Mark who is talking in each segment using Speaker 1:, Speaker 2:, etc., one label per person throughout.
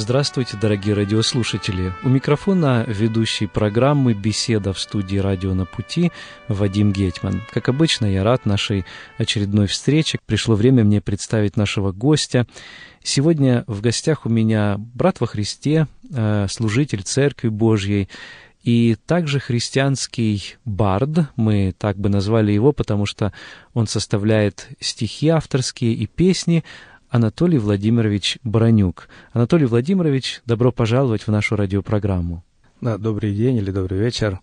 Speaker 1: Здравствуйте, дорогие радиослушатели! У микрофона ведущий программы «Беседа» в студии «Радио на пути» Вадим Гетман. Как обычно, я рад нашей очередной встрече. Пришло время мне представить нашего гостя. Сегодня в гостях у меня брат во Христе, э, служитель Церкви Божьей, и также христианский бард, мы так бы назвали его, потому что он составляет стихи авторские и песни, Анатолий Владимирович Баранюк. Анатолий Владимирович, добро пожаловать в нашу радиопрограмму.
Speaker 2: Да, добрый день или добрый вечер.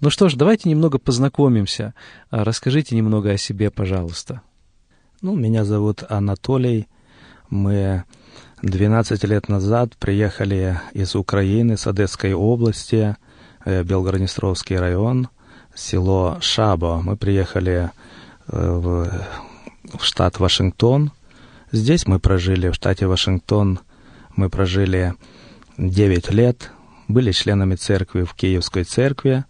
Speaker 1: Ну что ж, давайте немного познакомимся. А, расскажите немного о себе, пожалуйста.
Speaker 2: Ну, меня зовут Анатолий. Мы 12 лет назад приехали из Украины, с Одесской области, э, Белгороднестровский район, село Шабо. Мы приехали э, в штат Вашингтон – Здесь мы прожили, в штате Вашингтон, мы прожили 9 лет, были членами церкви в Киевской церкви.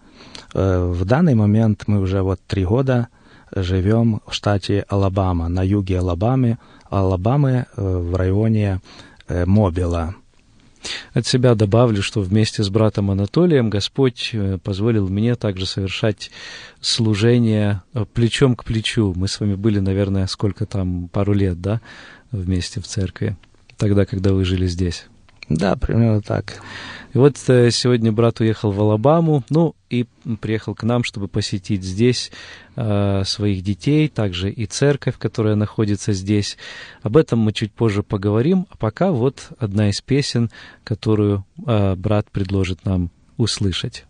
Speaker 2: Э, в данный момент мы уже вот три года живем в штате Алабама, на юге Алабамы, Алабамы э, в районе э, Мобила.
Speaker 1: От себя добавлю, что вместе с братом Анатолием Господь э, позволил мне также совершать служение э, плечом к плечу. Мы с вами были, наверное, сколько там, пару лет, да, вместе в церкви, тогда, когда вы жили здесь.
Speaker 2: Да, примерно так.
Speaker 1: И вот э, сегодня брат уехал в Алабаму, ну и приехал к нам, чтобы посетить здесь э, своих детей, также и церковь, которая находится здесь. Об этом мы чуть позже поговорим, а пока вот одна из песен, которую э, брат предложит нам услышать.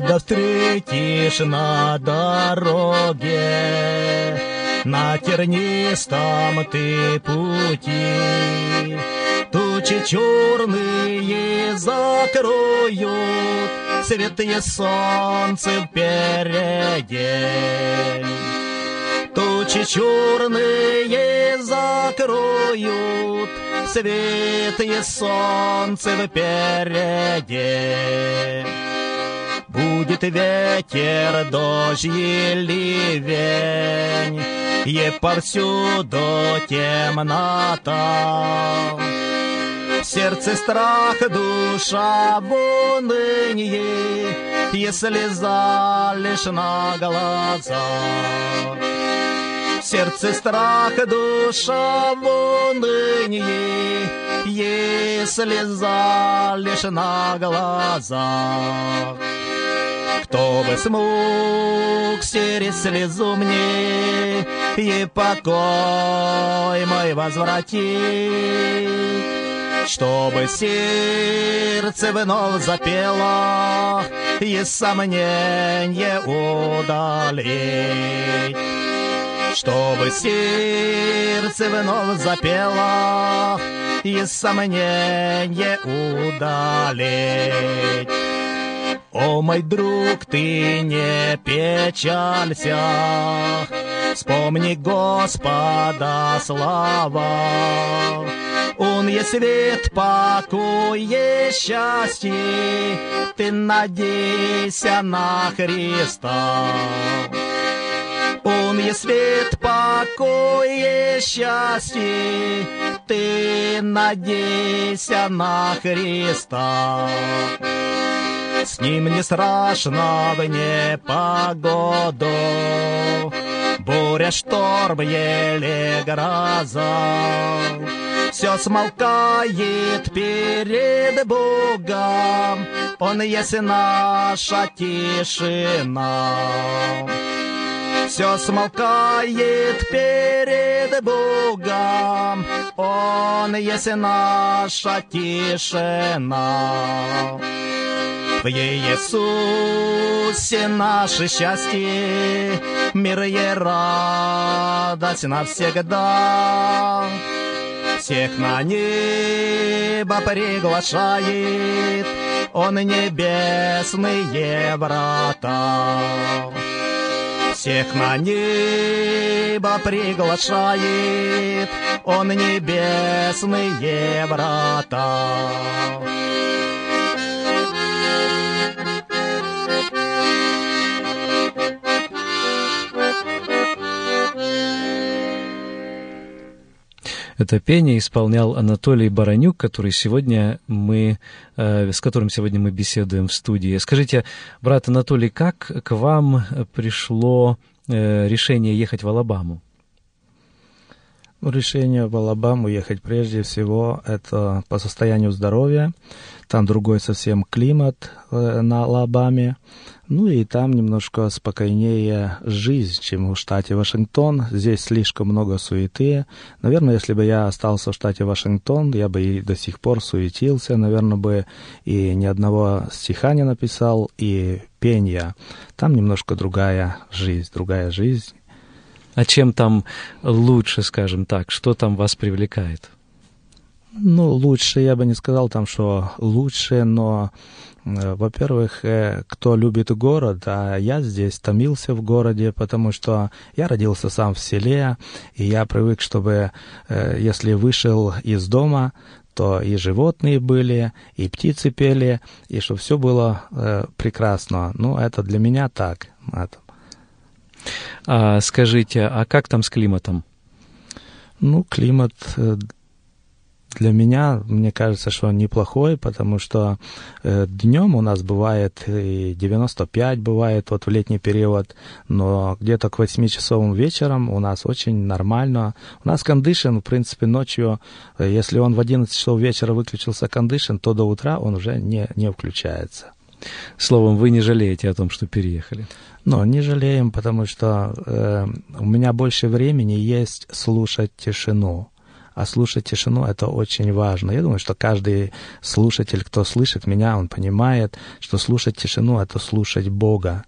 Speaker 3: Когда встретишь на дороге, на тернистом ты пути. Тучи черные закроют, светлое солнце впереди. Тучи черные закроют, светлое солнце впереди. Будет ветер, дождь и ливень, И повсюду темнота. Сердце страх, душа в унынии, Если залишь на глаза. В сердце страх, душа в унынии, Если залишь на глаза. Кто бы смог через слезу мне И покой мой возвратить, Чтобы сердце вновь запело И сомнение удалить. Чтобы сердце вновь запело И сомнение удалить. О, мой друг, ты не печалься, Вспомни Господа слава. Он есть свет, покой и счастье, Ты надейся на Христа. Он есть свет, покой и счастье, Ты надейся на Христа. С ним не страшно в непогоду, Буря, шторм или гроза. Все смолкает перед Богом, Он есть наша тишина. Все смолкает перед Богом, Он есть наша тишина. В Иисусе наше счастье, мир и радость навсегда. Всех на небо приглашает Он небесные врата. Всех на небо приглашает Он небесные врата.
Speaker 1: Это пение исполнял Анатолий Баранюк, который сегодня мы, э, с которым сегодня мы беседуем в студии. Скажите, брат Анатолий, как к вам пришло э, решение ехать в Алабаму?
Speaker 2: Решение в Алабаму ехать прежде всего это по состоянию здоровья. Там другой совсем климат э, на Алабаме. Ну и там немножко спокойнее жизнь, чем в штате Вашингтон. Здесь слишком много суеты. Наверное, если бы я остался в штате Вашингтон, я бы и до сих пор суетился. Наверное, бы и ни одного стиха не написал, и пения. Там немножко другая жизнь, другая жизнь.
Speaker 1: А чем там лучше, скажем так? Что там вас привлекает?
Speaker 2: Ну, лучше, я бы не сказал там, что лучше, но во-первых, э, кто любит город, а я здесь томился в городе, потому что я родился сам в селе, и я привык, чтобы э, если вышел из дома, то и животные были, и птицы пели, и что все было прекрасно. Ну, это для меня так. Это.
Speaker 1: А, скажите, а как там с климатом?
Speaker 2: Ну, климат для меня, мне кажется, что он неплохой, потому что э, днем у нас бывает и 95 бывает вот в летний период, но где-то к 8 часовым вечером у нас очень нормально. У нас кондишн, в принципе, ночью, э, если он в 11 часов вечера выключился кондишн, то до утра он уже не, не включается.
Speaker 1: Словом, вы не жалеете о том, что переехали?
Speaker 2: Ну, не жалеем, потому что э, у меня больше времени есть слушать тишину а слушать тишину — это очень важно. Я думаю, что каждый слушатель, кто слышит меня, он понимает, что слушать тишину — это слушать Бога.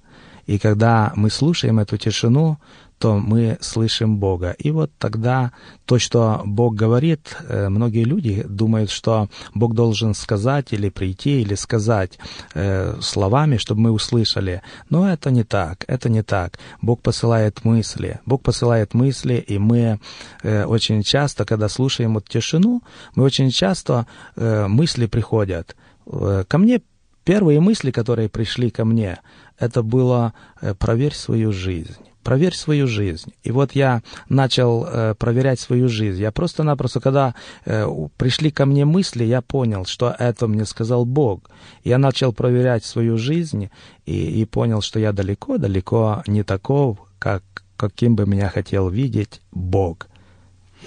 Speaker 2: И когда мы слушаем эту тишину, то мы слышим Бога. И вот тогда то, что Бог говорит, э, многие люди думают, что Бог должен сказать или прийти, или сказать э, словами, чтобы мы услышали. Но это не так, это не так. Бог посылает мысли. Бог посылает мысли, и мы э, очень часто, когда слушаем вот тишину, мы очень часто мысли приходят. Ко мне первые мысли, которые пришли ко мне, это было «проверь свою жизнь» проверь свою жизнь. И вот я начал э, проверять свою жизнь. Я просто-напросто, когда э, пришли ко мне мысли, я понял, что это мне сказал Бог. Я начал проверять свою жизнь и, и понял, что я далеко-далеко не таков, как, каким бы меня хотел видеть Бог.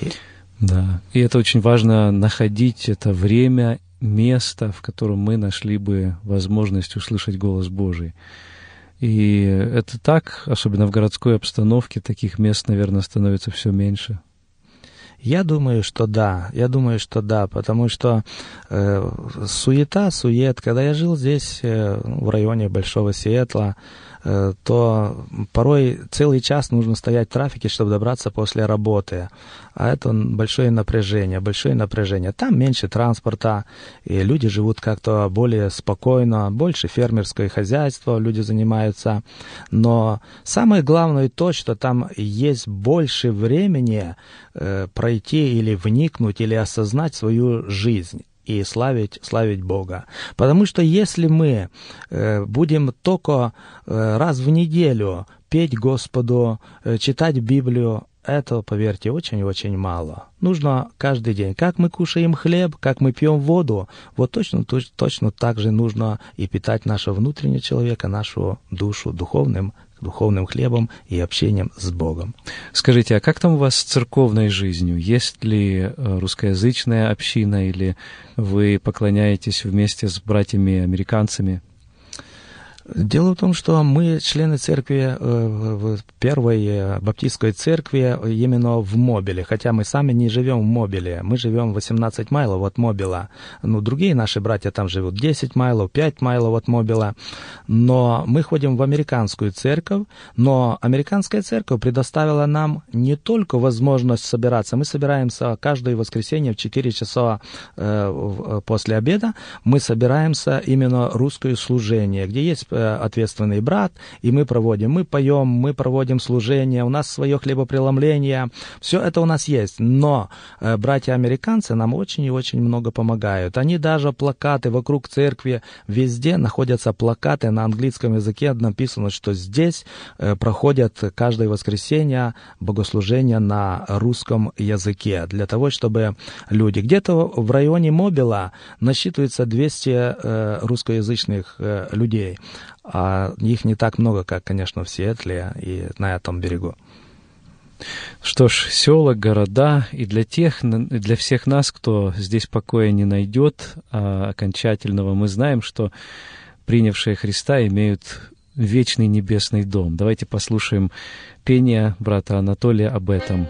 Speaker 1: И... Да, и это очень важно находить это время, место, в котором мы нашли бы возможность услышать голос Божий. И это так, особенно в городской обстановке, таких мест, наверное, становится все меньше.
Speaker 2: Я думаю, что да. Я думаю, что да, потому что э, суета, сует. Когда я жил здесь, э, в районе Большого Сиэтла, то порой целый час нужно стоять в трафике, чтобы добраться после работы. А это большое напряжение, большое напряжение. Там меньше транспорта, и люди живут как-то более спокойно, больше фермерское хозяйство люди занимаются. Но самое главное то, что там есть больше времени э, пройти или вникнуть, или осознать свою жизнь и славить, славить Бога. Потому что если мы э, будем только э, раз в неделю петь Господу, э, читать Библию, это, поверьте, очень-очень мало. Нужно каждый день. Как мы кушаем хлеб, как мы пьем воду, вот точно, точно так же нужно и питать нашего внутреннего человека, нашу душу духовным духовным хлебом и общением с Богом.
Speaker 1: Скажите, а как там у вас с церковной жизнью? Есть ли э, русскоязычная община или вы поклоняетесь вместе с братьями-американцами?
Speaker 2: Дело в том, что мы члены церкви, э, первой э, баптистской церкви именно в Мобиле, хотя мы сами не живем в Мобиле, мы живем 18 майлов от Мобила. Ну, другие наши братья там живут 10 майлов, 5 майлов от Мобила, но мы ходим в американскую церковь, но американская церковь предоставила нам не только возможность собираться, мы собираемся каждое воскресенье в 4 часа э, после обеда, мы собираемся именно русское служение, где есть Э, ответственный брат, и мы проводим, мы поем, мы проводим служение, у нас свое хлебопреломление, все это у нас есть, но э, братья-американцы нам очень и очень много помогают. Они даже плакаты вокруг церкви, везде находятся плакаты на английском языке, написано, что здесь э, проходят каждое воскресенье богослужения на русском языке, для того, чтобы люди... Где-то в районе Мобила насчитывается 200 русскоязычных людей а их не так много, как, конечно, в Сиэтле и на этом берегу.
Speaker 1: Что ж, села, города, и для тех, для всех нас, кто здесь покоя не найдет а, окончательного, мы знаем, что принявшие Христа имеют вечный небесный дом. Давайте послушаем пение брата Анатолия об этом.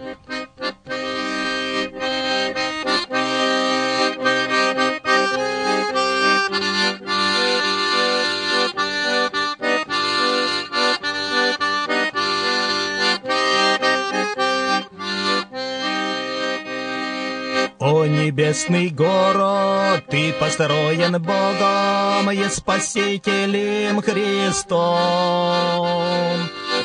Speaker 3: Небесный город, ты построен Богом и Спасителем Христом.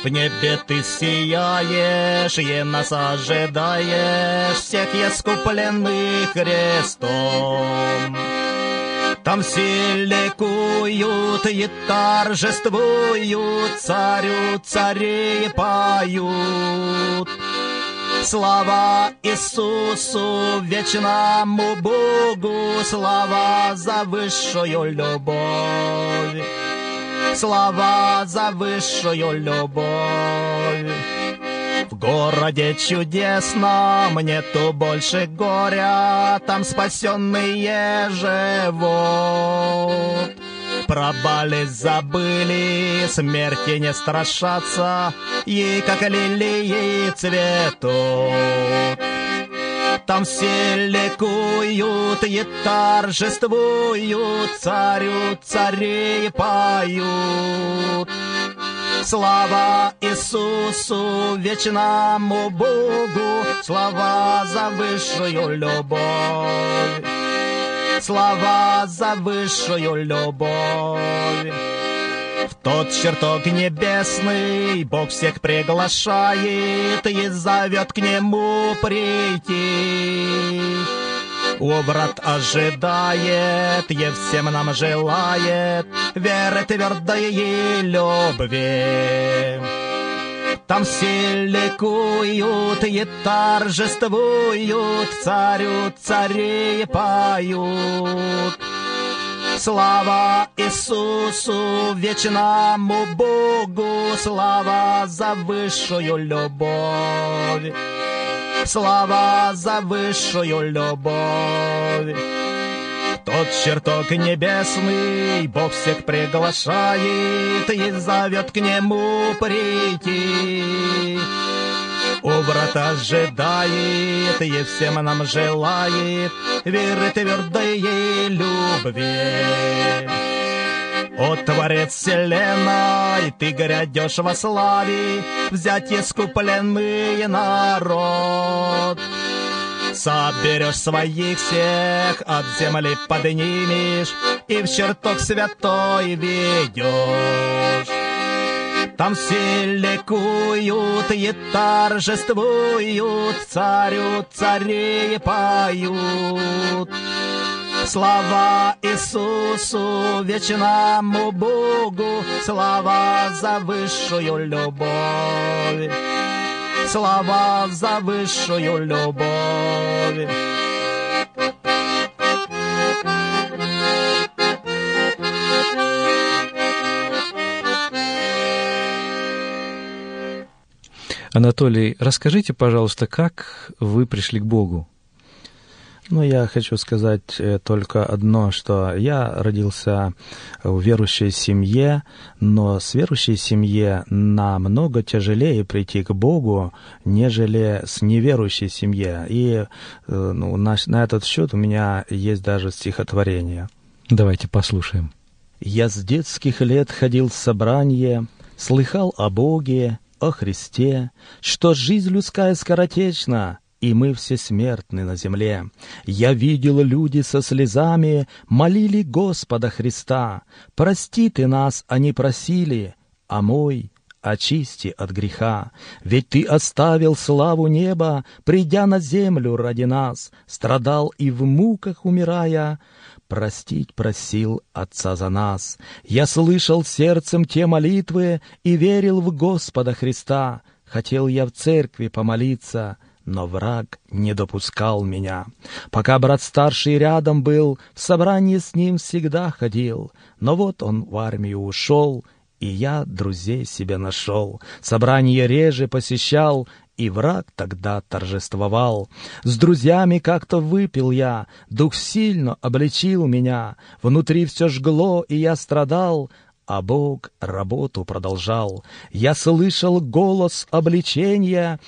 Speaker 3: В небе ты сияешь, и нас ожидаешь, всех искупленных крестом. Там все ликуют и торжествуют, царю царей поют. Слава Иисусу, вечному Богу, слава за высшую любовь. Слава за высшую любовь. В городе чудесном нету больше горя, там спасенные живут про болезнь забыли, смерти не страшатся, и как лилии цветут. Там все ликуют и торжествуют, царю царей поют. Слава Иисусу, вечному Богу, слава за высшую любовь слова за высшую любовь. В тот чертог небесный Бог всех приглашает и зовет к нему прийти. У врат ожидает и всем нам желает веры твердой и любви. Там все ликуют и торжествуют, царю царей поют. Слава Иисусу, вечному Богу, слава за высшую любовь. Слава за высшую любовь. Тот чертог небесный Бог всех приглашает и зовет к нему прийти. У врат ожидает и всем нам желает веры твердой любви. О, Творец вселенной, ты грядешь во славе, взять искупленный народ. Соберешь своих всех, от земли поднимешь, И в чертог святой ведешь. Там все ликуют и торжествуют, Царю царей поют. Слава Иисусу, вечному Богу, Слава за высшую любовь слова за высшую любовь.
Speaker 1: Анатолий, расскажите, пожалуйста, как вы пришли к Богу?
Speaker 2: Ну, я хочу сказать э, только одно, что я родился в верующей семье, но с верующей семье намного тяжелее прийти к Богу, нежели с неверующей семье. И э, ну, на, на этот счет у меня есть даже стихотворение.
Speaker 1: Давайте послушаем.
Speaker 2: «Я с детских лет ходил в собрание, слыхал о Боге, о Христе, что жизнь людская скоротечна, и мы все смертны на земле. Я видел, люди со слезами молили Господа Христа. Прости ты нас, они просили, а мой очисти от греха. Ведь ты оставил славу неба, придя на землю ради нас, страдал и в муках умирая, простить просил Отца за нас. Я слышал сердцем те молитвы и верил в Господа Христа. Хотел я в церкви помолиться — но враг не допускал меня. Пока брат старший рядом был, в собрании с ним всегда ходил. Но вот он в армию ушел, и я друзей себе нашел. Собрание реже посещал, и враг тогда торжествовал. С друзьями как-то выпил я, дух сильно обличил меня. Внутри все жгло, и я страдал, а Бог работу продолжал. Я слышал голос обличения,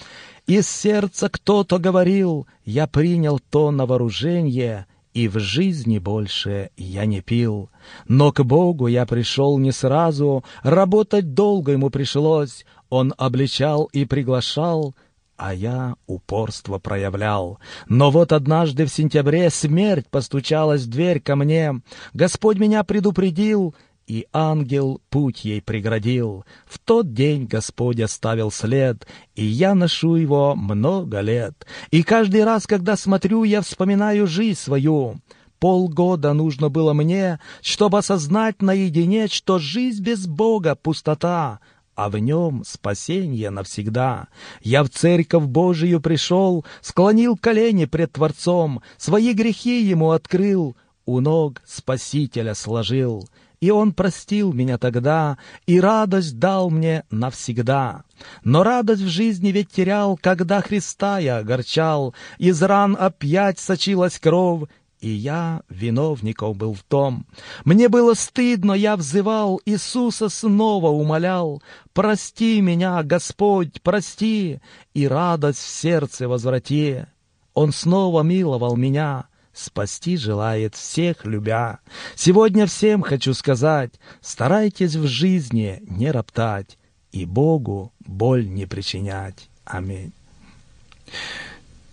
Speaker 2: из сердца кто-то говорил, я принял то на вооружение, и в жизни больше я не пил. Но к Богу я пришел не сразу, работать долго ему пришлось. Он обличал и приглашал, а я упорство проявлял. Но вот однажды в сентябре смерть постучалась в дверь ко мне. Господь меня предупредил, и ангел путь ей преградил. В тот день Господь оставил след, и я ношу его много лет. И каждый раз, когда смотрю, я вспоминаю жизнь свою. Полгода нужно было мне, чтобы осознать наедине, что жизнь без Бога — пустота, а в нем спасение навсегда. Я в церковь Божию пришел, склонил колени пред Творцом, свои грехи ему открыл, у ног Спасителя сложил и Он простил меня тогда, и радость дал мне навсегда. Но радость в жизни ведь терял, когда Христа я огорчал, из ран опять сочилась кровь, и я виновником был в том. Мне было стыдно, я взывал, Иисуса снова умолял, «Прости меня, Господь, прости, и радость в сердце возврати». Он снова миловал меня, спасти желает всех любя. Сегодня всем хочу сказать, старайтесь в жизни не роптать и Богу боль не причинять. Аминь.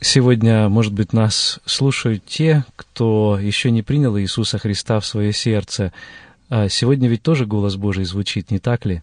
Speaker 1: Сегодня, может быть, нас слушают те, кто еще не принял Иисуса Христа в свое сердце. А сегодня ведь тоже голос Божий звучит, не так ли?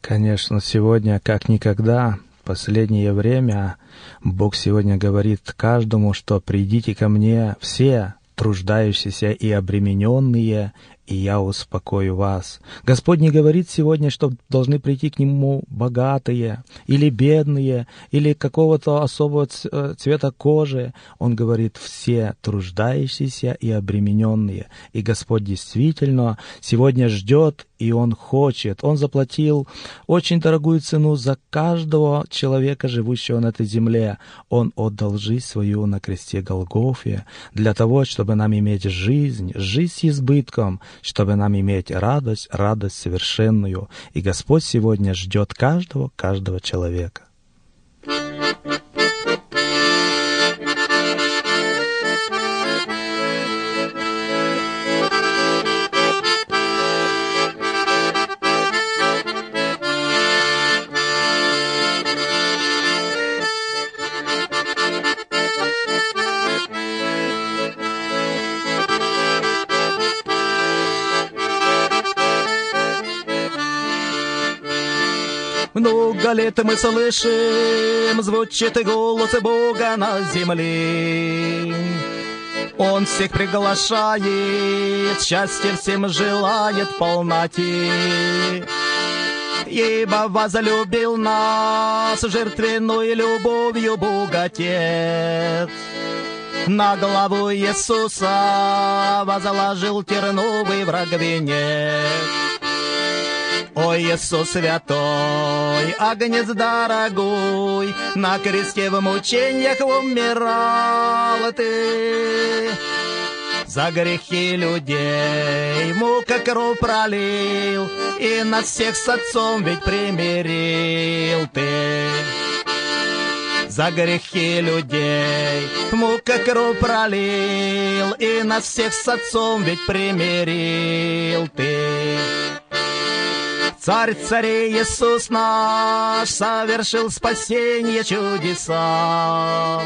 Speaker 2: Конечно, сегодня, как никогда, последнее время Бог сегодня говорит каждому, что «придите ко мне все, труждающиеся и обремененные, и я успокою вас. Господь не говорит сегодня, что должны прийти к Нему богатые или бедные, или какого-то особого э, цвета кожи. Он говорит все труждающиеся и обремененные. И Господь действительно сегодня ждет и Он хочет. Он заплатил очень дорогую цену за каждого человека, живущего на этой земле. Он отдал жизнь свою на кресте Голгофе для того, чтобы нам иметь жизнь, жизнь с избытком, чтобы нам иметь радость, радость совершенную. И Господь сегодня ждет каждого, каждого человека.
Speaker 3: Много лет мы слышим, звучит голос Бога на земле. Он всех приглашает, счастье всем желает полноте. Ибо возлюбил нас жертвенной любовью Бог Отец. На главу Иисуса возложил терновый враг венец. О Иисус святой, агнец дорогой, На кресте в мучениях умирал ты. За грехи людей мука кровь пролил, И нас всех с отцом ведь примирил ты. За грехи людей мука кровь пролил, И нас всех с отцом ведь примирил ты. Царь царей Иисус наш совершил спасение чудеса.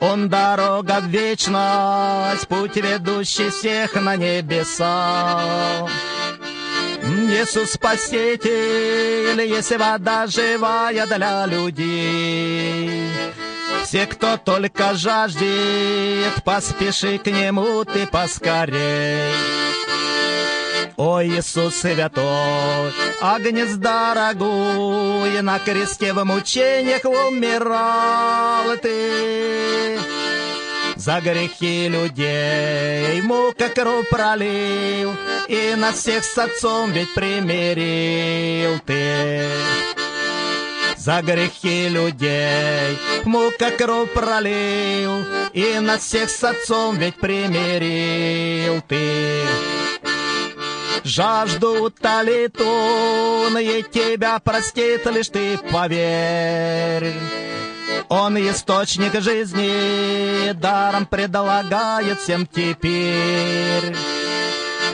Speaker 3: Он дорога в вечность, путь ведущий всех на небеса. Иисус Спаситель, есть вода живая для людей. Все, кто только жаждет, поспеши к Нему ты поскорей. О Иисус святой, агнец дорогой, на кресте в мучениях умирал ты. За грехи людей мука кровь пролил, И нас всех с отцом ведь примирил ты. За грехи людей мука кровь пролил, И нас всех с отцом ведь примирил ты. Жажду и тебя простит, лишь ты поверь. Он источник жизни, даром предлагает всем теперь.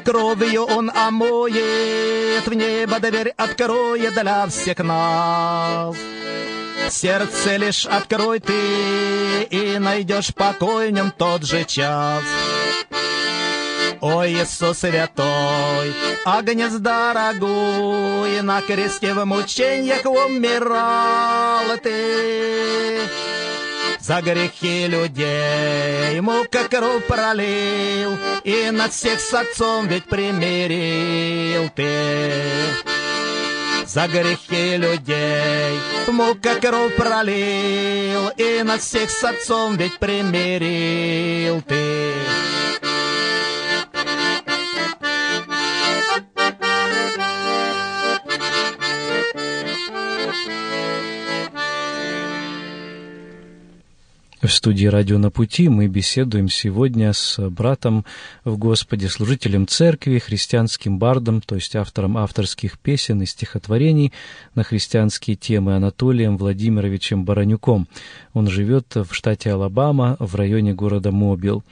Speaker 3: Кровью он омоет, в небо дверь откроет для всех нас. Сердце лишь открой ты, и найдешь покой в нем тот же час. О Иисус святой, агнец дорогой, на кресте в мучениях умирал ты. За грехи людей мука кровь пролил, И над всех с отцом ведь примирил ты. За грехи людей мука кровь пролил, И над всех с отцом ведь примирил ты.
Speaker 1: В студии «Радио на пути» мы беседуем сегодня с братом в Господе, служителем церкви, христианским бардом, то есть автором авторских песен и стихотворений на христианские темы Анатолием Владимировичем Баранюком. Он живет в штате Алабама в районе города Мобил.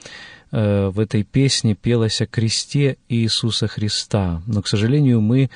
Speaker 1: Э, в этой песне пелось о кресте Иисуса Христа. Но, к сожалению, мы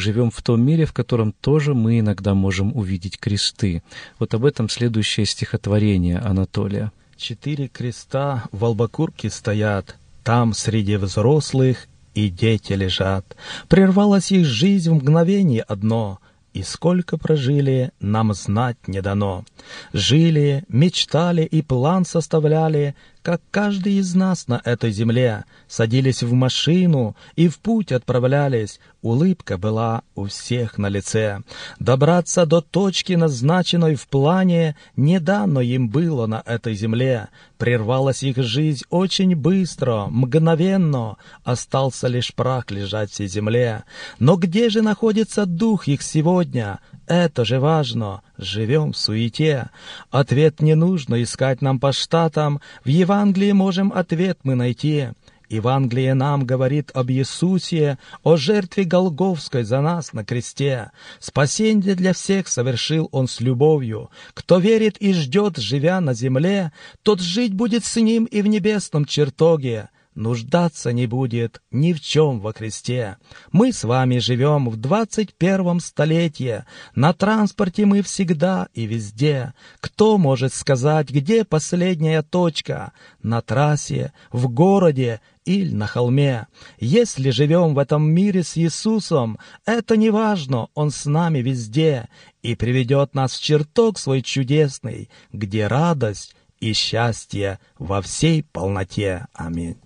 Speaker 1: живем в том мире, в котором тоже мы иногда можем увидеть кресты. Вот об этом следующее стихотворение Анатолия.
Speaker 2: Четыре креста в Албакурке стоят, там среди взрослых и дети лежат. Прервалась их жизнь в мгновение одно — и сколько прожили, нам знать не дано. Жили, мечтали и план составляли, как каждый из нас на этой земле. Садились в машину и в путь отправлялись. Улыбка была у всех на лице. Добраться до точки, назначенной в плане, не дано им было на этой земле. Прервалась их жизнь очень быстро, мгновенно. Остался лишь прах лежать всей земле. Но где же находится дух их сегодня? Это же важно. Живем в суете. Ответ не нужно искать нам по штатам. В Евангелии можем ответ мы найти. Евангелие нам говорит об Иисусе, о жертве Голговской за нас на кресте. Спасение для всех совершил Он с любовью. Кто верит и ждет, живя на земле, тот жить будет с Ним и в небесном чертоге нуждаться не будет ни в чем во Христе. Мы с вами живем в двадцать первом столетии, на транспорте мы всегда и везде. Кто может сказать, где последняя точка? На трассе, в городе или на холме. Если живем в этом мире с Иисусом, это не важно, Он с нами везде и приведет нас в чертог свой чудесный, где радость и счастье во всей полноте. Аминь.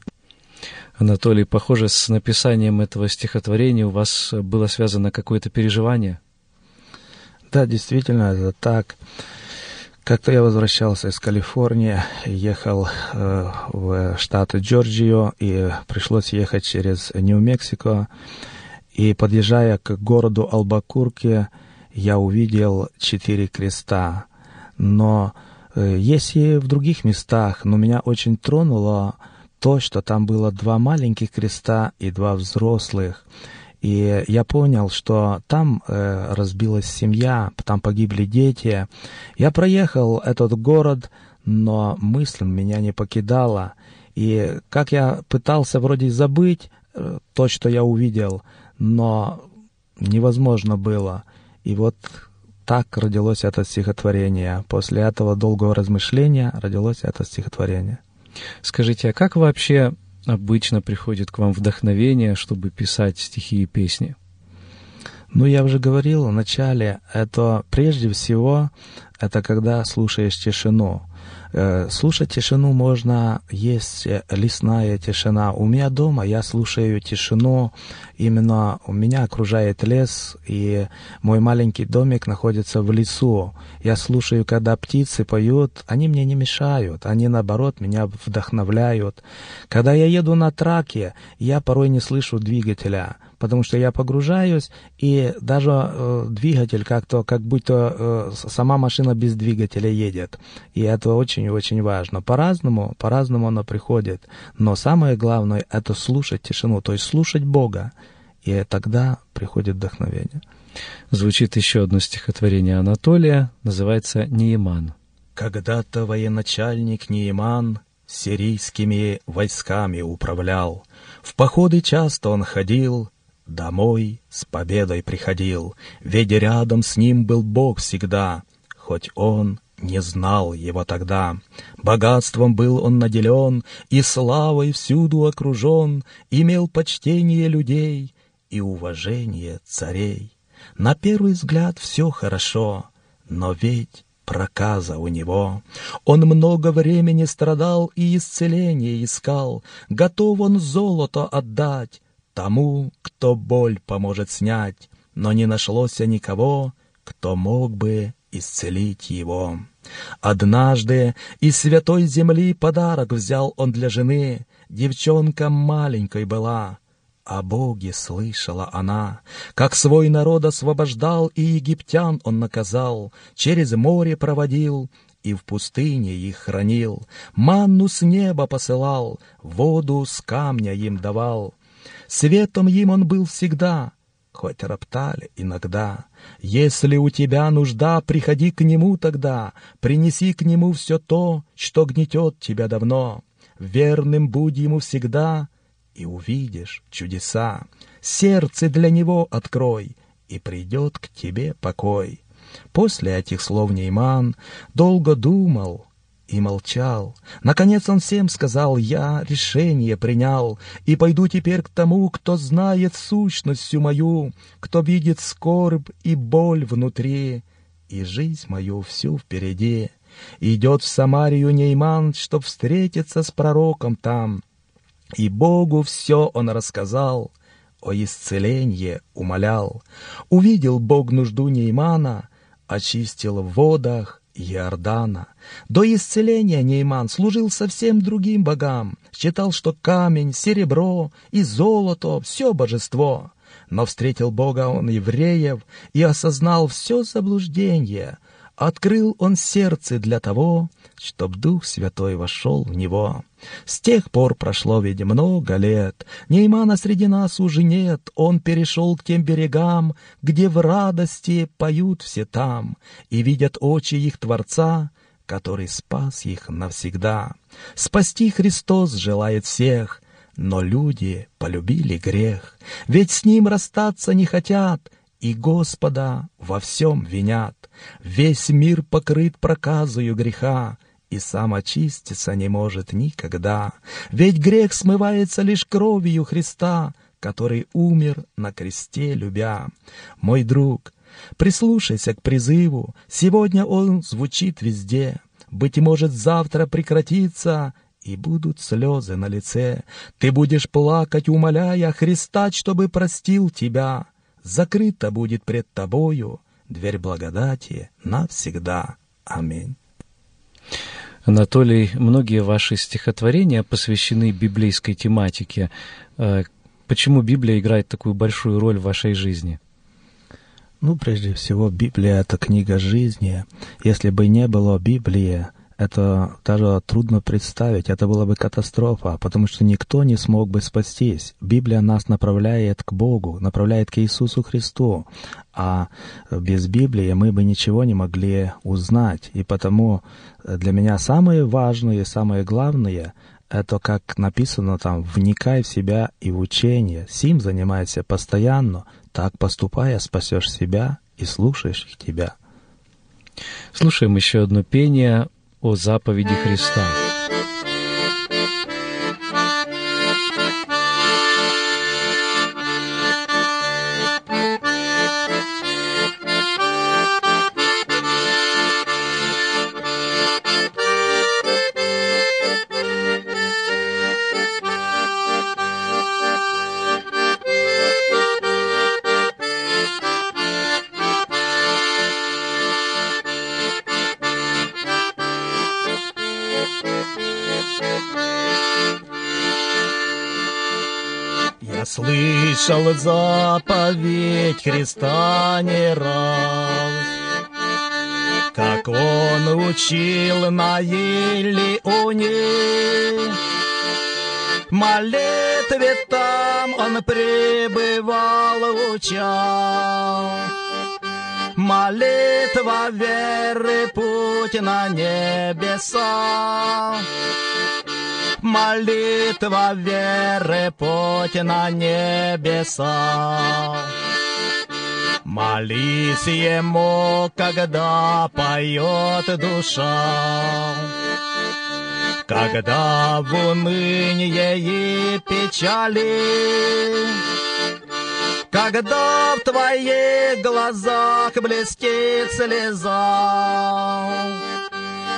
Speaker 1: Анатолий, похоже, с написанием этого стихотворения у вас было связано какое-то переживание?
Speaker 2: Да, действительно, это так. Как-то я возвращался из Калифорнии, ехал э, в штат Джорджио, и пришлось ехать через Нью-Мексико.
Speaker 4: И подъезжая к городу Албакурке, я увидел четыре креста. Но э, есть и в других местах, но меня очень тронуло то, что там было два маленьких креста и два взрослых. И я понял, что там э, разбилась семья, там погибли дети. Я проехал этот город, но мысль меня не покидала. И как я пытался вроде забыть э, то, что я увидел, но невозможно было. И вот так родилось это стихотворение. После этого долгого размышления родилось это стихотворение.
Speaker 1: Скажите, а как вообще обычно приходит к вам вдохновение, чтобы писать стихи и песни?
Speaker 4: Ну, я уже говорил в начале, это прежде всего, это когда слушаешь тишину. Э, слушать тишину можно, есть э, лесная тишина. У меня дома я слушаю тишину, именно у меня окружает лес, и мой маленький домик находится в лесу. Я слушаю, когда птицы поют, они мне не мешают, они наоборот меня вдохновляют. Когда я еду на траке, я порой не слышу двигателя потому что я погружаюсь, и даже э, двигатель как-то, как будто э, сама машина без двигателя едет. И это очень-очень важно. По-разному, по-разному оно приходит. Но самое главное — это слушать тишину, то есть слушать Бога. И тогда приходит вдохновение.
Speaker 1: Звучит еще одно стихотворение Анатолия, называется «Нееман».
Speaker 2: Когда-то военачальник Нееман сирийскими войсками управлял. В походы часто он ходил, Домой с победой приходил, ведь рядом с ним был Бог всегда, хоть он не знал его тогда. Богатством был он наделен, и славой всюду окружен, имел почтение людей и уважение царей. На первый взгляд все хорошо, но ведь проказа у него. Он много времени страдал и исцеление искал, готов он золото отдать, тому, кто боль поможет снять, но не нашлось никого, кто мог бы исцелить его. Однажды из святой земли подарок взял он для жены, девчонка маленькой была, о Боге слышала она, как свой народ освобождал, и египтян он наказал, через море проводил, и в пустыне их хранил, манну с неба посылал, воду с камня им давал, Светом им он был всегда, хоть роптали иногда. Если у тебя нужда, приходи к нему тогда, принеси к нему все то, что гнетет тебя давно. Верным будь ему всегда, и увидишь чудеса. Сердце для него открой, и придет к тебе покой. После этих слов Нейман долго думал, и молчал. Наконец он всем сказал, я решение принял, и пойду теперь к тому, кто знает сущность всю мою, кто видит скорбь и боль внутри, и жизнь мою всю впереди. Идет в Самарию Нейман, чтоб встретиться с пророком там, и Богу все он рассказал, о исцелении умолял. Увидел Бог нужду Неймана, очистил в водах, Иордана. До исцеления Нейман служил совсем другим богам, считал, что камень, серебро и золото — все божество. Но встретил Бога он евреев и осознал все заблуждение — Открыл он сердце для того, чтоб Дух Святой вошел в него. С тех пор прошло ведь много лет, Неймана среди нас уже нет, он перешел к тем берегам, где в радости поют все там, и видят очи их Творца, который спас их навсегда. Спасти Христос желает всех, но люди полюбили грех, ведь с ним расстаться не хотят, и Господа во всем винят. Весь мир покрыт проказою греха, и сам очиститься не может никогда. Ведь грех смывается лишь кровью Христа, который умер на кресте любя. Мой друг, прислушайся к призыву, сегодня он звучит везде. Быть может, завтра прекратится, и будут слезы на лице. Ты будешь плакать, умоляя Христа, чтобы простил тебя закрыта будет пред тобою дверь благодати навсегда. Аминь.
Speaker 1: Анатолий, многие ваши стихотворения посвящены библейской тематике. Э, Почему Библия играет такую большую роль в вашей жизни?
Speaker 2: Ну, прежде всего, Библия — это книга жизни. Если бы не было Библии, это даже трудно представить, это была бы катастрофа, потому что никто не смог бы спастись. Библия нас направляет к Богу, направляет к Иисусу Христу, а без Библии мы бы ничего не могли узнать. И потому для меня самое важное самое главное — это, как написано там, «вникай в себя и в учение, сим занимайся постоянно, так поступая спасешь себя и слушаешь тебя».
Speaker 1: Слушаем еще одно пение о заповеди Христа.
Speaker 3: Слышал заповедь Христа не раз, Как он учил на Елеоне. Молитве там он пребывал, учал. Молитва веры путь на небеса. Молитва веры путь на небеса. Молись ему, когда поет душа. Когда в уныние и печали, Когда в твоих глазах блестит слеза,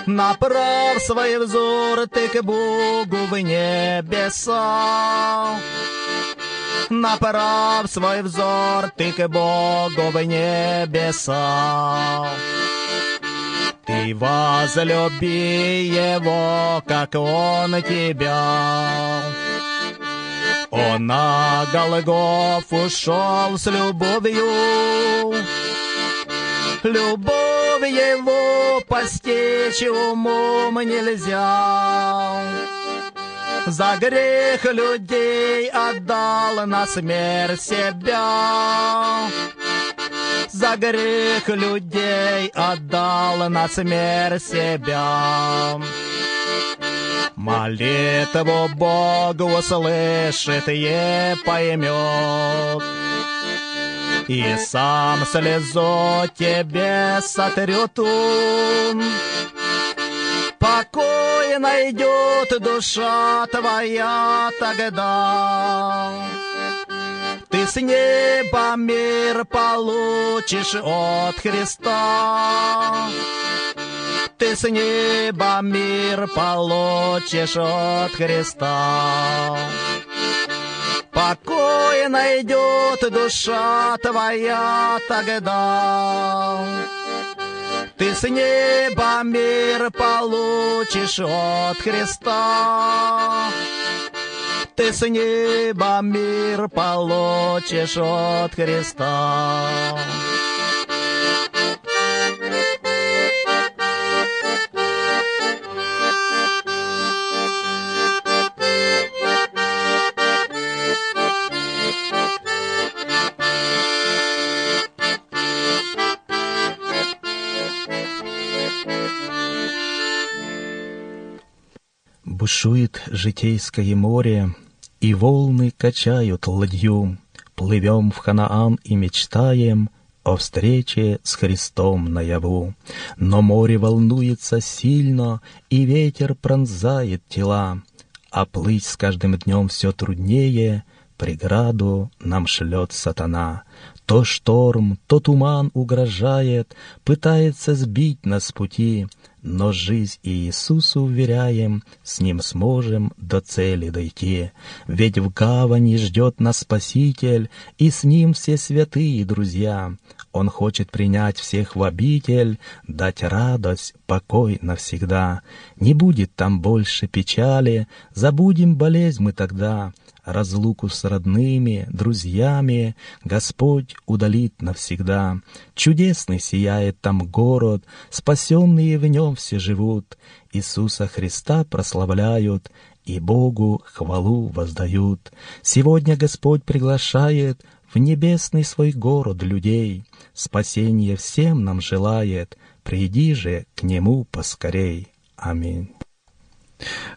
Speaker 3: Направь свой взор ты к Богу в небеса. Направь свой взор ты к Богу в небеса. Ты возлюби Его, как Он тебя. Он на Голгоф ушел с любовью. Любовь его постичь умом нельзя. За грех людей отдал на смерть себя. За грех людей отдал на смерть себя. Молитву Богу услышит и поймет и сам слезу тебе сотрет он. Покой найдет душа твоя тогда. Ты с неба мир получишь от Христа. Ты с неба мир получишь от Христа. Покой найдет душа твоя тогда. Ты с неба мир получишь от Христа. Ты с неба мир получишь от Христа.
Speaker 2: Бушует житейское море, и волны качают ладью. Плывем в Ханаан и мечтаем о встрече с Христом наяву. Но море волнуется сильно, и ветер пронзает тела, а плыть с каждым днем все труднее — преграду нам шлет сатана. То шторм, то туман угрожает, пытается сбить нас с пути, но жизнь Иисусу уверяем, с Ним сможем до цели дойти. Ведь в гавани ждет нас Спаситель, и с Ним все святые друзья.
Speaker 3: Он хочет принять всех в обитель, дать радость, покой навсегда. Не будет там больше печали, забудем болезнь мы тогда. Разлуку с родными, друзьями Господь удалит навсегда. Чудесный сияет там город, спасенные в нем все живут, Иисуса Христа прославляют, и Богу хвалу воздают. Сегодня Господь приглашает в небесный свой город людей, спасение всем нам желает, приди же к Нему поскорей. Аминь.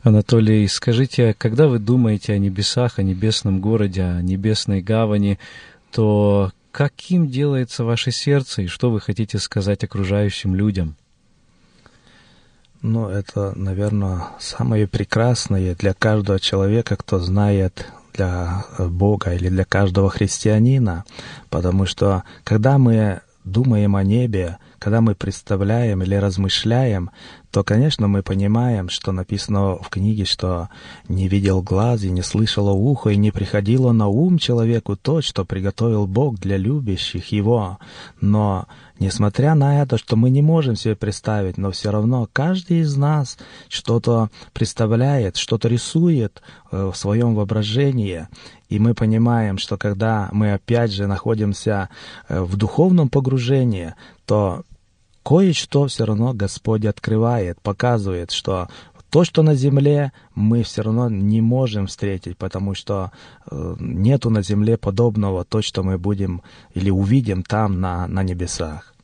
Speaker 1: Анатолий, скажите, когда вы думаете о небесах, о небесном городе, о небесной гавани, то каким делается ваше сердце и что вы хотите сказать окружающим людям?
Speaker 2: Ну, это, наверное, самое прекрасное для каждого человека, кто знает для Бога или для каждого христианина, потому что когда мы думаем о небе, когда мы представляем или размышляем, то, конечно, мы понимаем, что написано в книге, что не видел глаз и не слышало ухо, и не приходило на ум человеку то, что приготовил Бог для любящих Его. Но, несмотря на это, что мы не можем себе представить, но все равно каждый из нас что-то представляет, что-то рисует э, в своем воображении. И мы понимаем, что когда мы опять же находимся э, в духовном погружении, то кое-что все равно Господь открывает, показывает, что то, что на земле, мы все равно не можем встретить, потому что э, нету на земле подобного то, что мы будем или увидим там на, на небесах.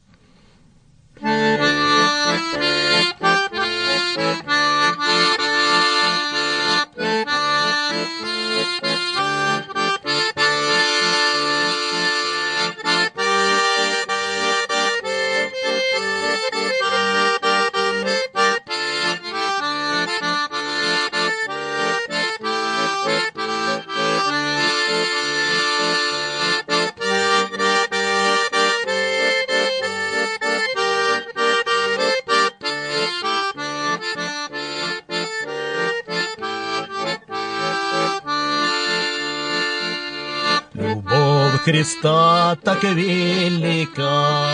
Speaker 3: Христа так велика.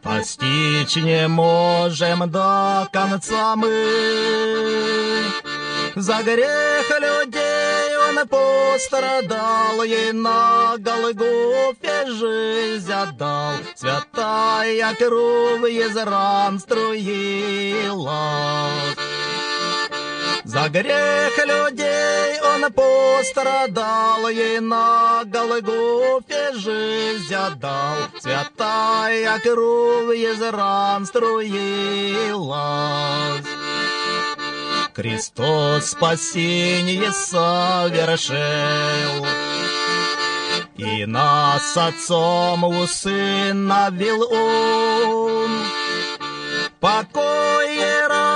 Speaker 3: Постичь не можем до конца мы. За грех людей он пострадал, ей на Голгофе жизнь отдал. Святая кровь из ран струилась. За грех людей он пострадал, ей на Голгофе жизнь отдал. Святая кровь из ран струилась. Христос спасение совершил, И нас отцом усыновил Он. Покой и радость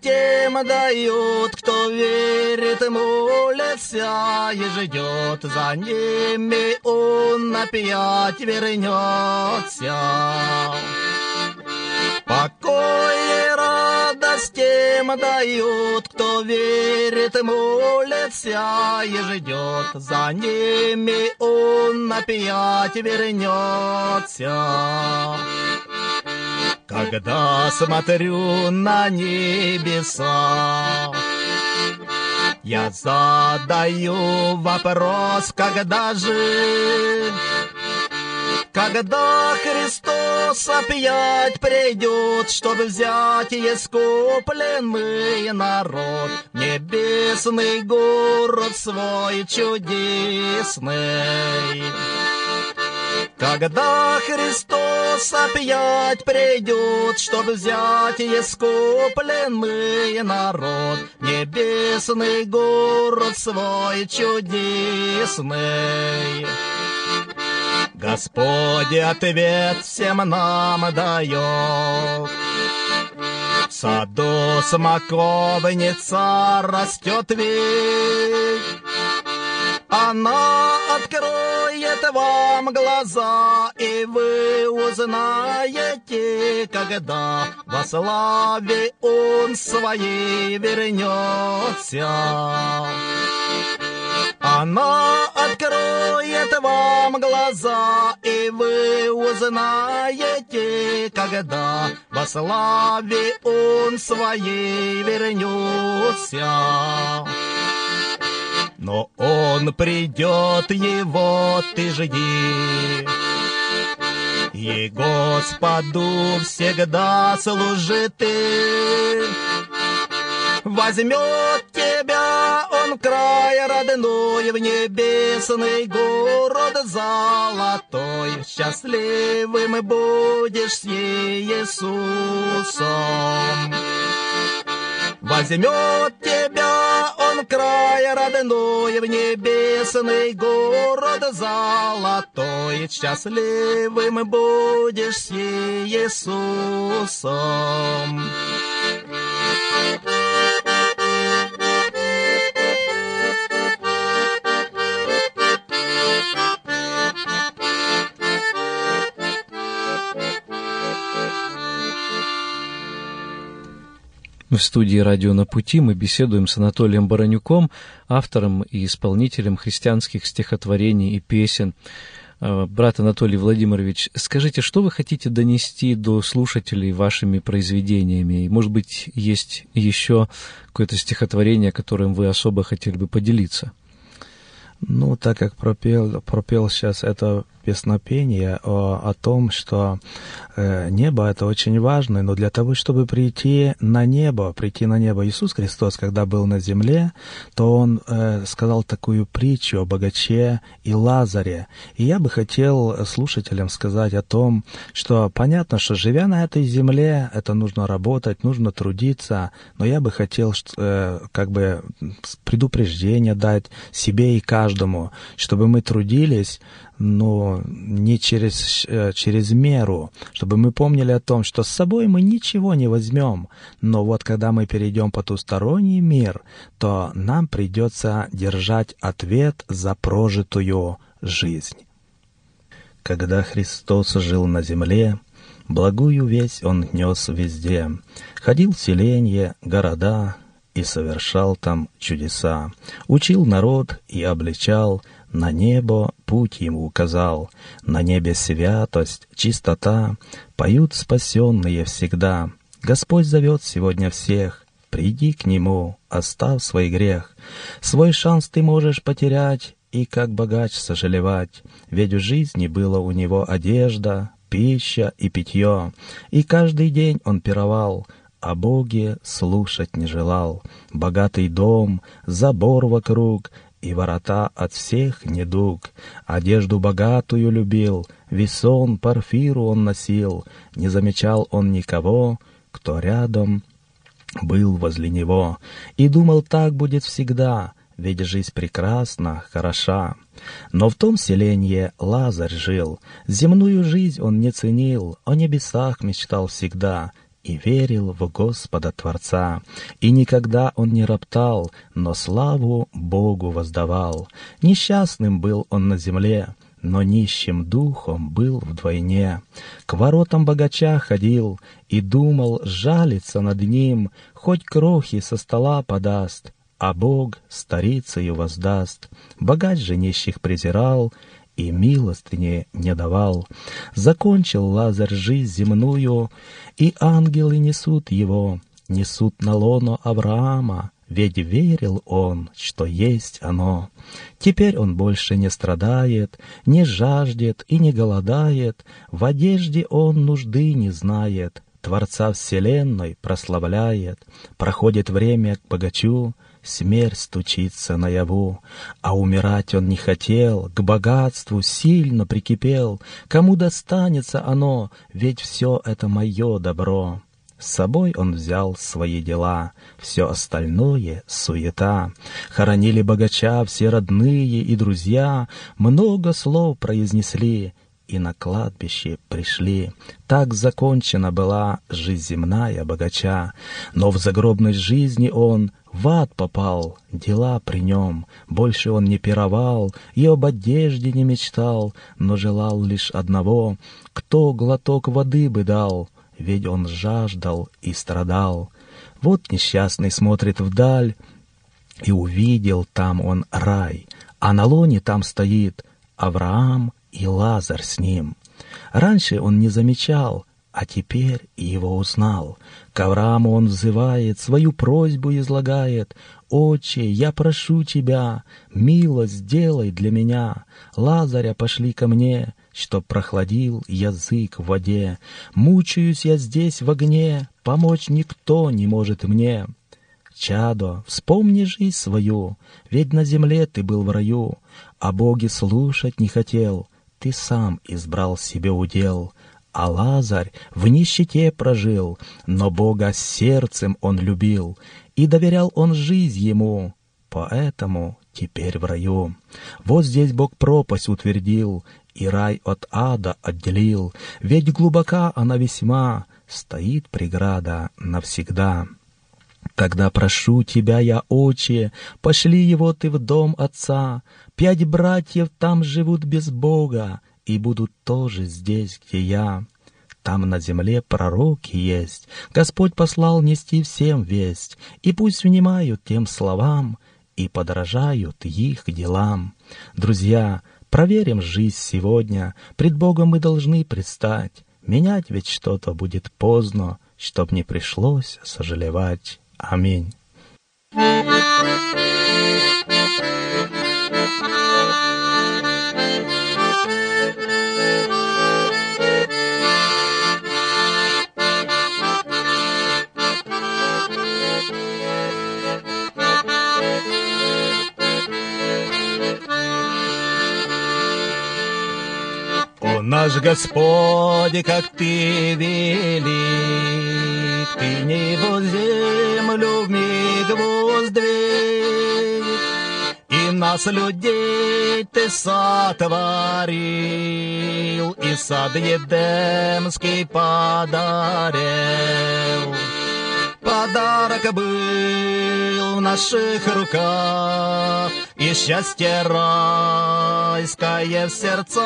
Speaker 3: тем дают, кто верит, молится и ждет. За ними он опять вернется. Покой и радость тем дают, кто верит, молится и ждет. За ними он опять вернется. Когда смотрю на небеса, я задаю вопрос, когда же, когда Христос опять придет, чтобы взять искупленный народ, небесный город свой чудесный. Когда Христос опять придет, чтобы взять искупленный народ, небесный город свой чудесный. Господь ответ всем нам дает. В саду смоковница растет ведь, она откроет вам глаза, и вы узнаете, когда во славе Он своей вернется. Она откроет вам глаза, и вы узнаете, когда во славе он своей вернется. Но он придет, его ты жди. И Господу всегда служит ты. Возьмет тебя он край родной в небесный город золотой. Счастливым будешь с Иисусом. Возьмет тебя он край родной в небесный город золотой. Счастливым будешь с Иисусом.
Speaker 1: В студии «Радио на пути» мы беседуем с Анатолием Баранюком, автором и исполнителем христианских стихотворений и песен. А, брат Анатолий Владимирович, скажите, что вы хотите донести до слушателей вашими произведениями? И, может быть, есть еще какое-то стихотворение, которым вы особо хотели бы поделиться?
Speaker 2: Ну, так как пропел, пропел сейчас это песнопение о, о том, что э, небо это очень важно, но для того, чтобы прийти на небо, прийти на небо Иисус Христос, когда был на земле, то Он э, сказал такую притчу о богаче и Лазаре. И я бы хотел слушателям сказать о том, что понятно, что живя на этой земле, это нужно работать, нужно трудиться, но я бы хотел э, как бы предупреждение дать себе и каждому, чтобы мы трудились но не через, э, через меру, чтобы мы помнили о том, что с собой мы ничего не возьмем, но вот когда мы перейдем потусторонний мир, то нам придется держать ответ за прожитую жизнь. Когда Христос жил на земле, благую весть Он нес везде, ходил в селенье, города и совершал там чудеса, учил народ и обличал, на небо путь ему указал, на небе святость, чистота, поют спасенные всегда. Господь зовет сегодня всех, приди к Нему, оставь свой грех. Свой шанс ты можешь потерять и как богач сожалевать, ведь в жизни было у него одежда, пища и питье, и каждый день он пировал, о Боге слушать не желал. Богатый дом, забор вокруг, и ворота от всех недуг. Одежду богатую любил, весон, парфиру он носил, не замечал он никого, кто рядом был возле него, и думал, так будет всегда, ведь жизнь прекрасна, хороша. Но в том селенье Лазарь жил, земную жизнь он не ценил, о небесах мечтал всегда, и верил в Господа Творца, и никогда он не роптал, но славу Богу воздавал. Несчастным был он на земле, но нищим духом был вдвойне. К воротам богача ходил и думал жалиться над ним, хоть крохи со стола подаст, а Бог старицею воздаст. Богач же нищих презирал, и милостыни не давал. Закончил Лазарь жизнь земную, и ангелы несут его, несут на лоно Авраама, ведь верил он, что есть оно. Теперь он больше не страдает, не жаждет и не голодает, в одежде он нужды не знает, Творца Вселенной прославляет, проходит время к богачу, смерть стучится наяву, а умирать он не хотел, к богатству сильно прикипел. Кому достанется оно, ведь все это мое добро. С собой он взял свои дела, все остальное — суета. Хоронили богача все родные и друзья, много слов произнесли, и на кладбище пришли. Так закончена была жизнь земная богача, но в загробной жизни он в ад попал, дела при нем, больше он не пировал и об одежде не мечтал, но желал лишь одного, кто глоток воды бы дал, ведь он жаждал и страдал. Вот несчастный смотрит вдаль, и увидел там он рай, а на лоне там стоит Авраам и Лазарь с ним.
Speaker 3: Раньше он не замечал, а теперь его узнал. К Аврааму он взывает, свою просьбу излагает. «Отче, я прошу тебя, милость сделай для меня. Лазаря пошли ко мне, чтоб прохладил язык в воде. Мучаюсь я здесь в огне, помочь никто не может мне». Чадо, вспомни жизнь свою, ведь на земле ты был в раю, а боги слушать не хотел, ты сам избрал себе удел. А Лазарь в нищете прожил, но Бога сердцем он любил, и доверял он жизнь ему, поэтому теперь в раю. Вот здесь Бог пропасть утвердил, и рай от ада отделил, ведь глубока она весьма, стоит преграда навсегда. Тогда прошу тебя я, отче, пошли его ты в дом отца, пять братьев там живут без Бога, и будут тоже здесь, где я. Там на земле пророки есть, Господь послал нести всем весть, и пусть внимают тем словам и подражают их делам. Друзья, проверим жизнь сегодня, пред Богом мы должны предстать, менять ведь что-то будет поздно, чтоб не пришлось сожалевать. Аминь. наш Господь, как Ты велик, Ты небо землю в миг воздвиг, И нас, людей, Ты сотворил, И сад Едемский подарил. Подарок был в наших руках, И счастье райское в сердцах.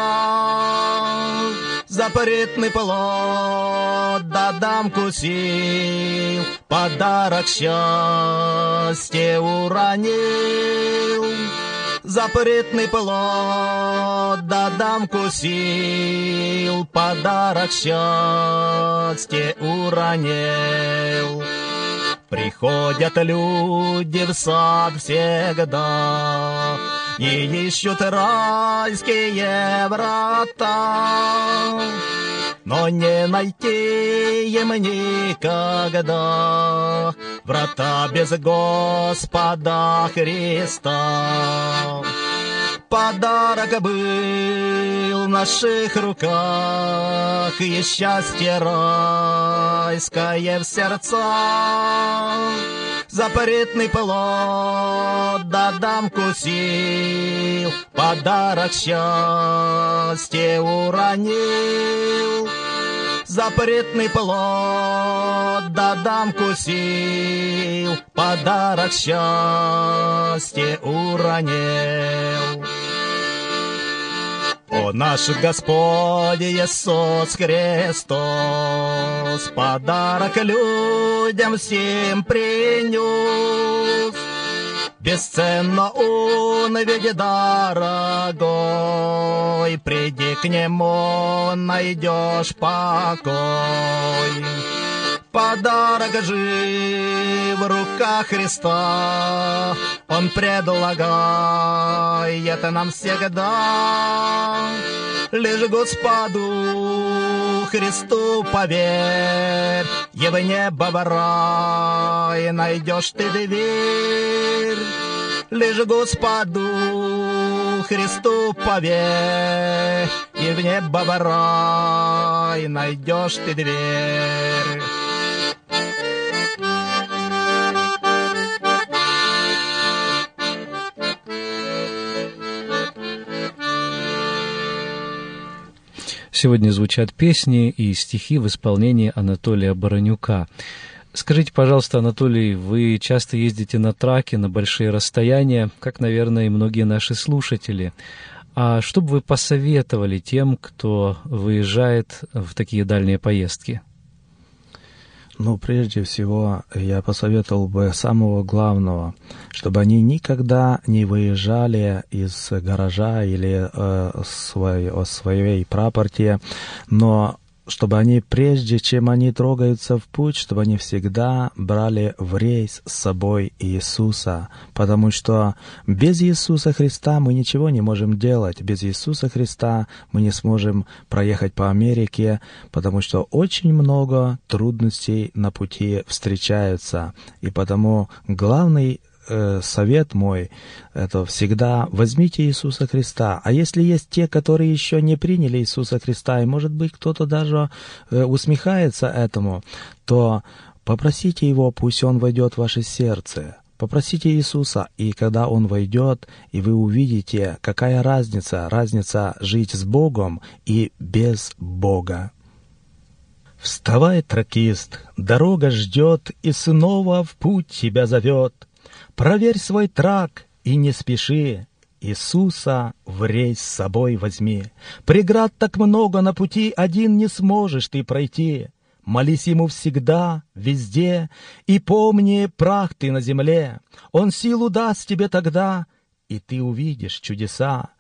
Speaker 3: Запретный плод дадам кусил, Подарок счастье уронил. Запретный плод дадам кусил, Подарок счастье уронил. Приходят люди в сад всегда И ищут райские врата Но не найти им никогда Врата без Господа Христа подарок был в наших руках, И счастье райское в сердцах. Запретный плод дадам кусил, Подарок счастье уронил. Запретный плод дадам кусил, Подарок счастье уронил. О наш Господь Иисус Христос, Подарок людям всем принес. Бесценно он ведь дорогой, Приди к нему, найдешь покой. Подарок жив в руках Христа, Он предлагает нам всегда. Лишь Господу Христу поверь, И в небо в рай найдешь ты дверь. Лишь Господу Христу поверь, И в небо в рай найдешь ты дверь.
Speaker 1: Сегодня звучат песни и стихи в исполнении Анатолия Баранюка. Скажите, пожалуйста, Анатолий, вы часто ездите на траке на большие расстояния, как, наверное, и многие наши слушатели. А что бы вы посоветовали тем, кто выезжает в такие дальние поездки?
Speaker 2: Ну, прежде всего, я посоветовал бы самого главного, чтобы они никогда не выезжали из гаража или э, своей, своей прапорти, но чтобы они, прежде чем они трогаются в путь, чтобы они всегда брали в рейс с собой Иисуса, потому что без Иисуса Христа мы ничего не можем делать, без Иисуса Христа мы не сможем проехать по Америке, потому что очень много трудностей на пути встречаются, и потому главный э, совет мой — это всегда возьмите Иисуса Христа. А если есть те, которые еще не приняли Иисуса Христа, и, может быть, кто-то даже э, усмехается этому, то попросите Его, пусть Он войдет в ваше сердце. Попросите Иисуса, и когда Он войдет, и вы увидите, какая разница, разница жить с Богом и без Бога.
Speaker 3: Вставай, тракист, дорога ждет, и снова в путь тебя зовет. Проверь свой трак и не спеши, Иисуса в рейс с собой возьми. Преград так много на пути, один не сможешь ты пройти. Молись Ему всегда, везде, и помни, прах ты на земле. Он силу даст тебе тогда, и ты увидишь чудеса.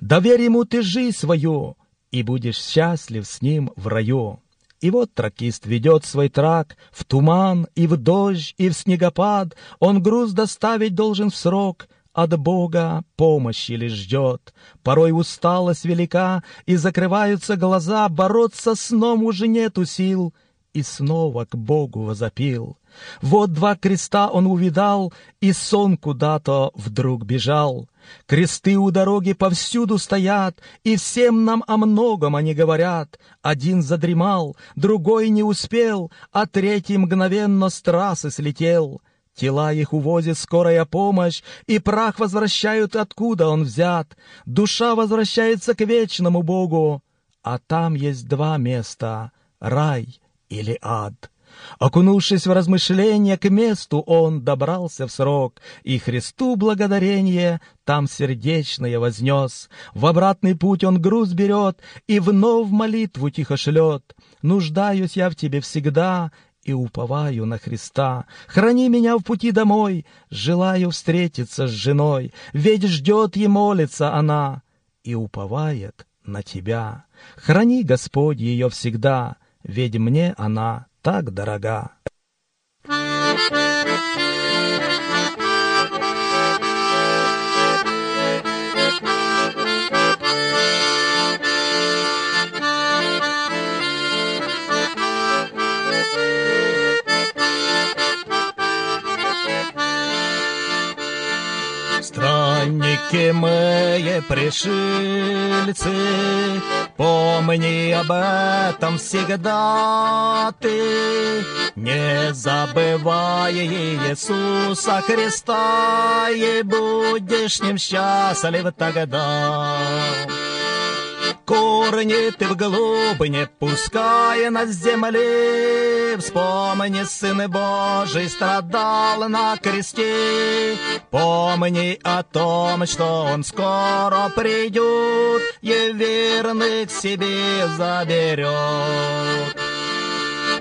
Speaker 3: Доверь Ему ты жизнь свою, и будешь счастлив с Ним в раю. И вот тракист ведет свой трак в туман и в дождь и в снегопад. Он груз доставить должен в срок, от Бога помощи лишь ждет. Порой усталость велика, и закрываются глаза, бороться сном уже нету сил. И снова к Богу возопил. Вот два креста он увидал, и сон куда-то вдруг бежал. Кресты у дороги повсюду стоят, и всем нам о многом они говорят. Один задремал, другой не успел, а третий мгновенно с трассы слетел. Тела их увозит скорая помощь, и прах возвращают, откуда он взят. Душа возвращается к вечному Богу, а там есть два места — рай или ад. Окунувшись в размышления, к месту он добрался в срок, и Христу благодарение там сердечное вознес. В обратный путь он груз берет и вновь молитву тихо шлет. «Нуждаюсь я в тебе всегда, и уповаю на Христа. Храни меня в пути домой, желаю встретиться с женой, ведь ждет и молится она, и уповает на тебя. Храни, Господь, ее всегда, ведь мне она так дорога. Мы пришельцы, Помни об этом всегда ты, Не забывай Иисуса Христа, И будешь Ним счастлив тогда. Корни ты вглубь не пускай на земле, Вспомни, Сын Божий страдал на кресте, Помни о том, что Он скоро придет И верных себе заберет.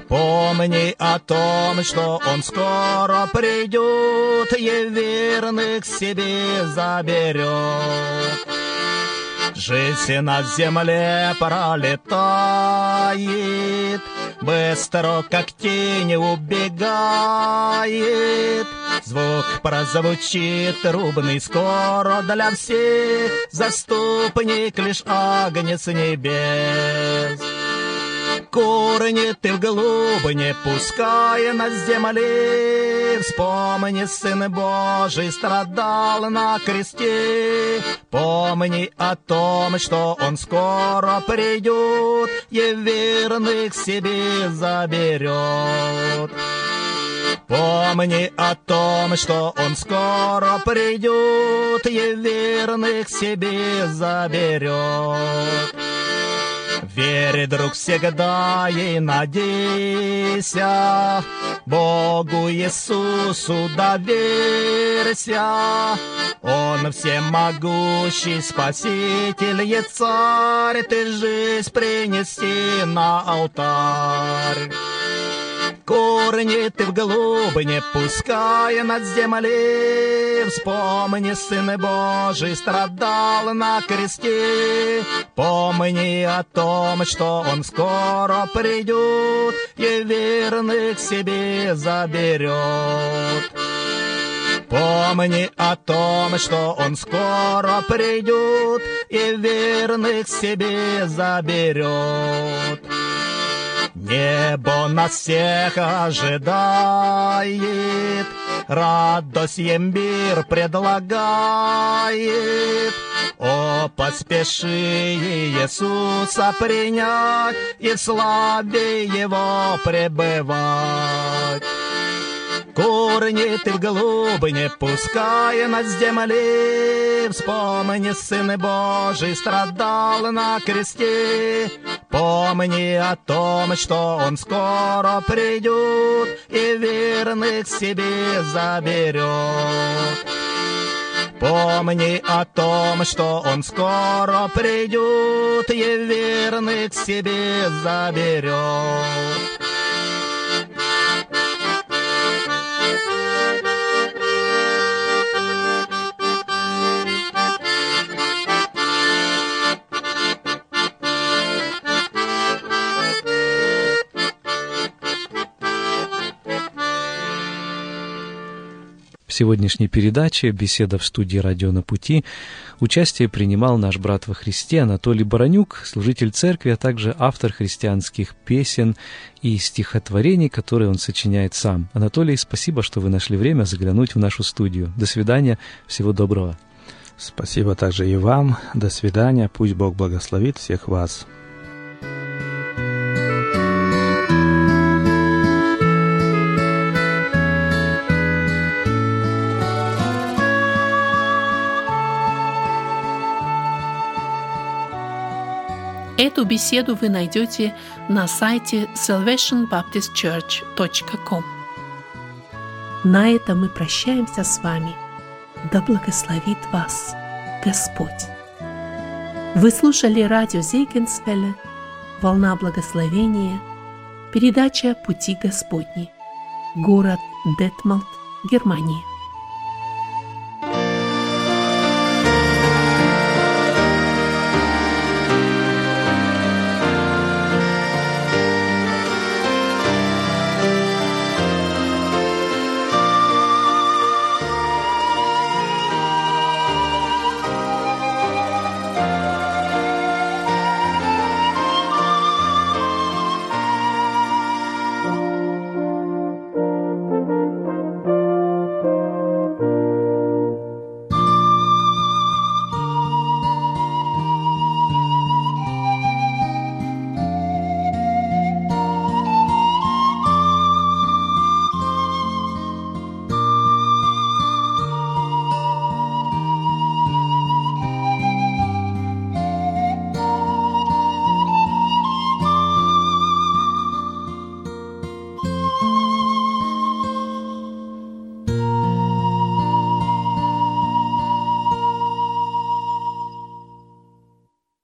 Speaker 3: Помни о том, что Он скоро придет И верных себе заберет. Жизнь на земле пролетает, Быстро, как тень, убегает. Звук прозвучит трубный скоро для всех, Заступник лишь агнец небес. Корни ты вглубь не пускай на земле. Вспомни, Сын Божий страдал на кресте. Помни о том, что Он скоро придет и верных себе заберет. Помни о том, что Он скоро придет и верных себе заберет. Вере, друг, всегда и надейся, Богу Иисусу доверься. Он всемогущий Спаситель и Царь, Ты жизнь принеси на алтарь. Корни ты в глубине пускай над земли. Вспомни, Сын Божий страдал на кресте. Помни о том, что Он скоро придет и верных себе заберет. Помни о том, что Он скоро придет и верных себе заберет. Небо нас всех ожидает, радость им мир предлагает. О, поспеши Иисуса принять и в славе Его пребывать. Корни ты в глубине, пускай над земли. Вспомни, Сын Божий страдал на кресте. Помни о том, что Он скоро придет и верных себе заберет. Помни о том, что Он скоро придет и верных себе заберет.
Speaker 1: Сегодняшней передаче «Беседа в студии «Радио на пути» участие принимал наш брат во Христе Анатолий Баранюк, служитель церкви, а также автор христианских песен и стихотворений, которые он сочиняет сам. Анатолий, спасибо, что вы нашли время заглянуть в нашу студию. До свидания, всего доброго.
Speaker 2: Спасибо также и вам. До свидания. Пусть Бог благословит всех вас.
Speaker 5: Эту беседу вы найдете на сайте salvationbaptistchurch.com. На этом мы прощаемся с вами. Да благословит вас Господь. Вы слушали радио Зейгенсвелле «Волна благословения», передача «Пути Господни», город Детмалт, Германия.